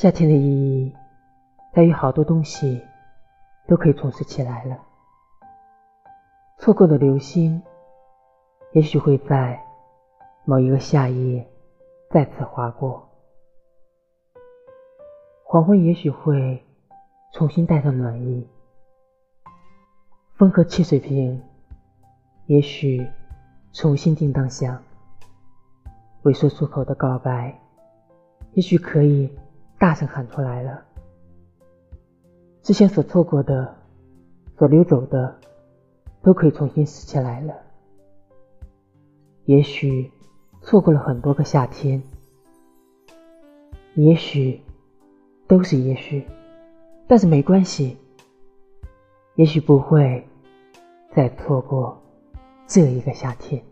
夏天的意义在于好多东西都可以重拾起来了。错过的流星，也许会在某一个夏夜再次划过；黄昏也许会重新带上暖意；风和汽水瓶，也许重新叮当响。未说出口的告白，也许可以大声喊出来了。之前所错过的，所溜走的。都可以重新拾起来了。也许错过了很多个夏天，也许都是也许，但是没关系。也许不会再错过这一个夏天。